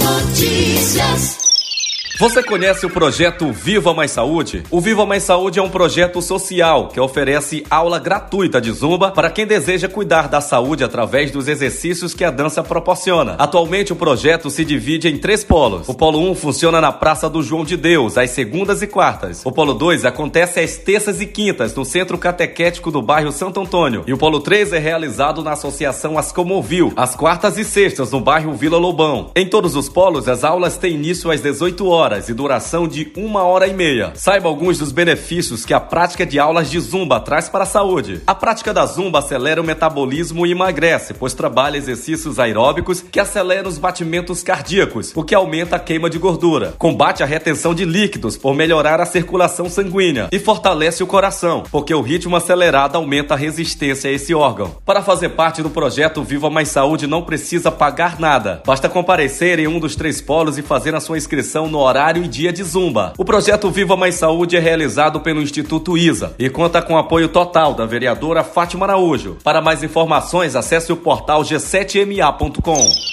oh jesus Você conhece o projeto Viva Mais Saúde? O Viva Mais Saúde é um projeto social que oferece aula gratuita de zumba para quem deseja cuidar da saúde através dos exercícios que a dança proporciona. Atualmente o projeto se divide em três polos. O polo 1 funciona na Praça do João de Deus, às segundas e quartas. O polo 2 acontece às terças e quintas no Centro Catequético do bairro Santo Antônio. E o polo 3 é realizado na Associação As Comovil, às quartas e sextas no bairro Vila Lobão. Em todos os polos, as aulas têm início às 18 horas horas e duração de uma hora e meia. Saiba alguns dos benefícios que a prática de aulas de zumba traz para a saúde. A prática da zumba acelera o metabolismo e emagrece, pois trabalha exercícios aeróbicos que aceleram os batimentos cardíacos, o que aumenta a queima de gordura. Combate a retenção de líquidos por melhorar a circulação sanguínea e fortalece o coração, porque o ritmo acelerado aumenta a resistência a esse órgão. Para fazer parte do projeto Viva Mais Saúde não precisa pagar nada. Basta comparecer em um dos três polos e fazer a sua inscrição no horário horário e dia de zumba. O projeto Viva Mais Saúde é realizado pelo Instituto ISA e conta com apoio total da vereadora Fátima Araújo. Para mais informações, acesse o portal g7ma.com.